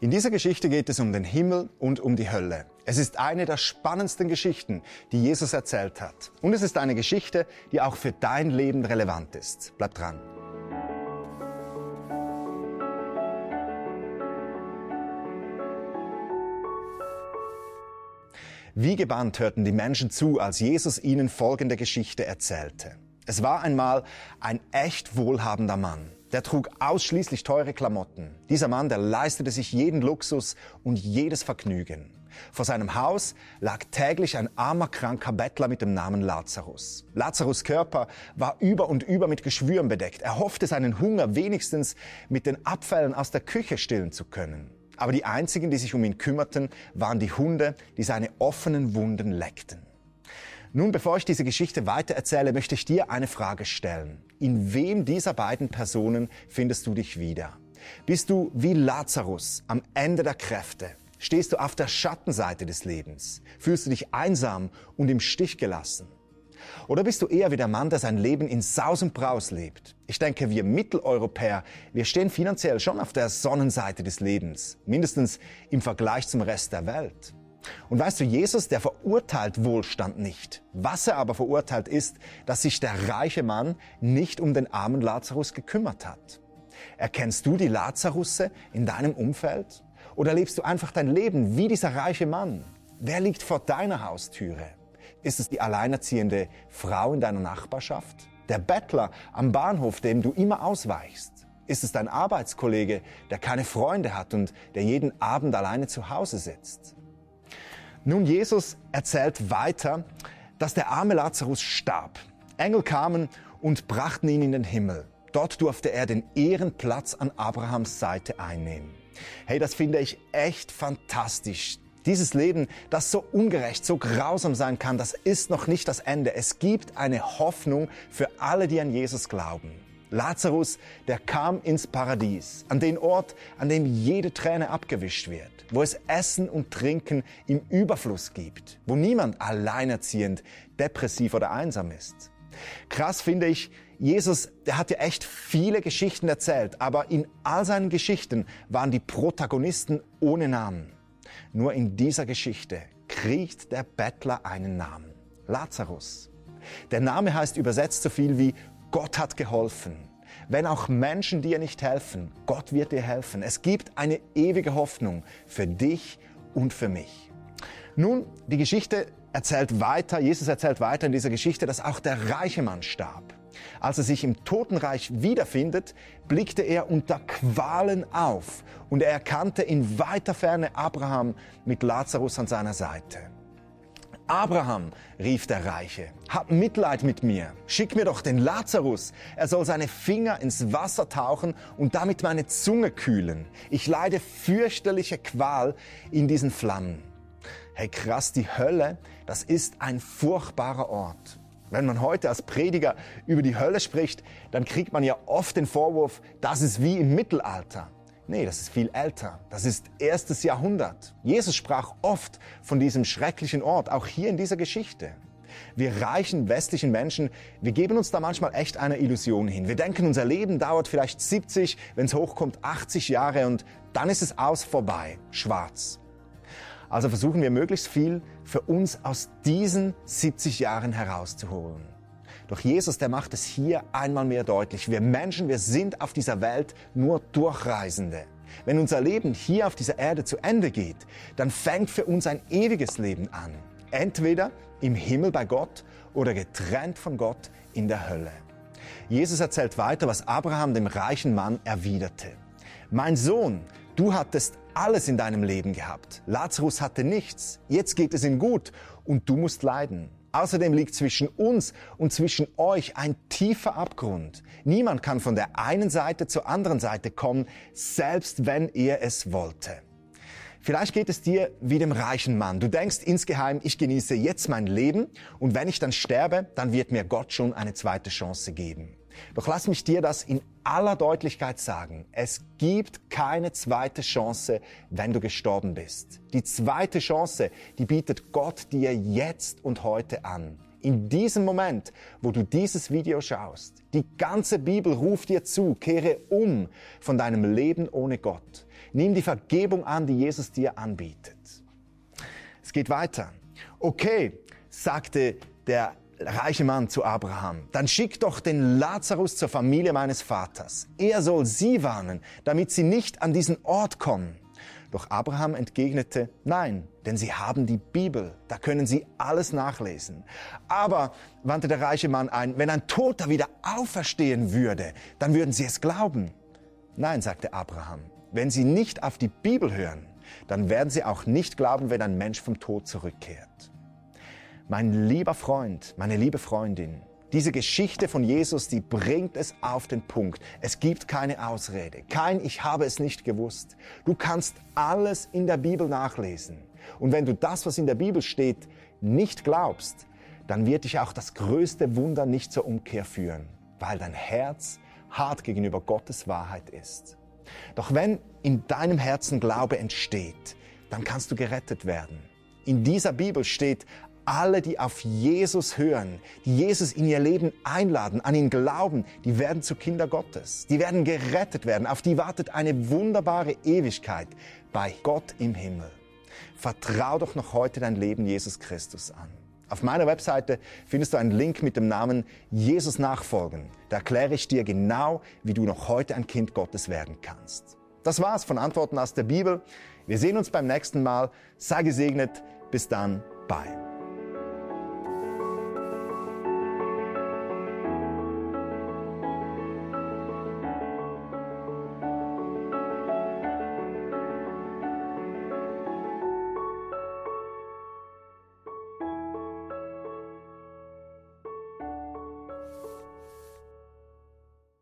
In dieser Geschichte geht es um den Himmel und um die Hölle. Es ist eine der spannendsten Geschichten, die Jesus erzählt hat. Und es ist eine Geschichte, die auch für dein Leben relevant ist. Bleib dran. Wie gebannt hörten die Menschen zu, als Jesus ihnen folgende Geschichte erzählte. Es war einmal ein echt wohlhabender Mann. Der trug ausschließlich teure Klamotten. Dieser Mann, der leistete sich jeden Luxus und jedes Vergnügen. Vor seinem Haus lag täglich ein armer, kranker Bettler mit dem Namen Lazarus. Lazarus Körper war über und über mit Geschwüren bedeckt. Er hoffte, seinen Hunger wenigstens mit den Abfällen aus der Küche stillen zu können. Aber die einzigen, die sich um ihn kümmerten, waren die Hunde, die seine offenen Wunden leckten. Nun, bevor ich diese Geschichte weitererzähle, möchte ich dir eine Frage stellen. In wem dieser beiden Personen findest du dich wieder? Bist du wie Lazarus am Ende der Kräfte? Stehst du auf der Schattenseite des Lebens? Fühlst du dich einsam und im Stich gelassen? Oder bist du eher wie der Mann, der sein Leben in Saus und Braus lebt? Ich denke, wir Mitteleuropäer, wir stehen finanziell schon auf der Sonnenseite des Lebens, mindestens im Vergleich zum Rest der Welt. Und weißt du, Jesus, der verurteilt Wohlstand nicht. Was er aber verurteilt ist, dass sich der reiche Mann nicht um den armen Lazarus gekümmert hat. Erkennst du die Lazarusse in deinem Umfeld? Oder lebst du einfach dein Leben wie dieser reiche Mann? Wer liegt vor deiner Haustüre? Ist es die alleinerziehende Frau in deiner Nachbarschaft? Der Bettler am Bahnhof, dem du immer ausweichst? Ist es dein Arbeitskollege, der keine Freunde hat und der jeden Abend alleine zu Hause sitzt? Nun, Jesus erzählt weiter, dass der arme Lazarus starb. Engel kamen und brachten ihn in den Himmel. Dort durfte er den Ehrenplatz an Abrahams Seite einnehmen. Hey, das finde ich echt fantastisch. Dieses Leben, das so ungerecht, so grausam sein kann, das ist noch nicht das Ende. Es gibt eine Hoffnung für alle, die an Jesus glauben. Lazarus, der kam ins Paradies, an den Ort, an dem jede Träne abgewischt wird, wo es Essen und Trinken im Überfluss gibt, wo niemand alleinerziehend, depressiv oder einsam ist. Krass finde ich, Jesus, der hat ja echt viele Geschichten erzählt, aber in all seinen Geschichten waren die Protagonisten ohne Namen. Nur in dieser Geschichte kriegt der Bettler einen Namen. Lazarus. Der Name heißt übersetzt so viel wie Gott hat geholfen. Wenn auch Menschen dir nicht helfen, Gott wird dir helfen. Es gibt eine ewige Hoffnung für dich und für mich. Nun, die Geschichte erzählt weiter, Jesus erzählt weiter in dieser Geschichte, dass auch der reiche Mann starb. Als er sich im Totenreich wiederfindet, blickte er unter Qualen auf und er erkannte in weiter Ferne Abraham mit Lazarus an seiner Seite. Abraham, rief der Reiche, hab Mitleid mit mir, schick mir doch den Lazarus, er soll seine Finger ins Wasser tauchen und damit meine Zunge kühlen. Ich leide fürchterliche Qual in diesen Flammen. Hey krass, die Hölle, das ist ein furchtbarer Ort. Wenn man heute als Prediger über die Hölle spricht, dann kriegt man ja oft den Vorwurf, das ist wie im Mittelalter. Nee, das ist viel älter. Das ist erstes Jahrhundert. Jesus sprach oft von diesem schrecklichen Ort, auch hier in dieser Geschichte. Wir reichen westlichen Menschen, wir geben uns da manchmal echt eine Illusion hin. Wir denken, unser Leben dauert vielleicht 70, wenn es hochkommt 80 Jahre und dann ist es aus vorbei, schwarz. Also versuchen wir möglichst viel für uns aus diesen 70 Jahren herauszuholen. Doch Jesus, der macht es hier einmal mehr deutlich. Wir Menschen, wir sind auf dieser Welt nur Durchreisende. Wenn unser Leben hier auf dieser Erde zu Ende geht, dann fängt für uns ein ewiges Leben an. Entweder im Himmel bei Gott oder getrennt von Gott in der Hölle. Jesus erzählt weiter, was Abraham dem reichen Mann erwiderte. Mein Sohn, du hattest alles in deinem Leben gehabt. Lazarus hatte nichts. Jetzt geht es ihm gut und du musst leiden. Außerdem liegt zwischen uns und zwischen euch ein tiefer Abgrund. Niemand kann von der einen Seite zur anderen Seite kommen, selbst wenn er es wollte. Vielleicht geht es dir wie dem reichen Mann. Du denkst insgeheim, ich genieße jetzt mein Leben und wenn ich dann sterbe, dann wird mir Gott schon eine zweite Chance geben. Doch lass mich dir das in aller Deutlichkeit sagen. Es gibt keine zweite Chance, wenn du gestorben bist. Die zweite Chance, die bietet Gott dir jetzt und heute an. in diesem Moment, wo du dieses Video schaust. Die ganze Bibel ruft dir zu, kehre um von deinem Leben ohne Gott. Nimm die Vergebung an, die Jesus dir anbietet. Es geht weiter. Okay, sagte der reiche Mann zu Abraham, dann schick doch den Lazarus zur Familie meines Vaters. Er soll sie warnen, damit sie nicht an diesen Ort kommen. Doch Abraham entgegnete, nein, denn sie haben die Bibel, da können sie alles nachlesen. Aber, wandte der reiche Mann ein, wenn ein Toter wieder auferstehen würde, dann würden sie es glauben. Nein, sagte Abraham, wenn sie nicht auf die Bibel hören, dann werden sie auch nicht glauben, wenn ein Mensch vom Tod zurückkehrt. Mein lieber Freund, meine liebe Freundin, diese Geschichte von Jesus, die bringt es auf den Punkt. Es gibt keine Ausrede. Kein Ich habe es nicht gewusst. Du kannst alles in der Bibel nachlesen. Und wenn du das, was in der Bibel steht, nicht glaubst, dann wird dich auch das größte Wunder nicht zur Umkehr führen, weil dein Herz hart gegenüber Gottes Wahrheit ist. Doch wenn in deinem Herzen Glaube entsteht, dann kannst du gerettet werden. In dieser Bibel steht, alle, die auf Jesus hören, die Jesus in ihr Leben einladen, an ihn glauben, die werden zu Kinder Gottes. Die werden gerettet werden. Auf die wartet eine wunderbare Ewigkeit bei Gott im Himmel. Vertrau doch noch heute dein Leben Jesus Christus an. Auf meiner Webseite findest du einen Link mit dem Namen Jesus nachfolgen. Da erkläre ich dir genau, wie du noch heute ein Kind Gottes werden kannst. Das war's von Antworten aus der Bibel. Wir sehen uns beim nächsten Mal. Sei gesegnet. Bis dann. Bye.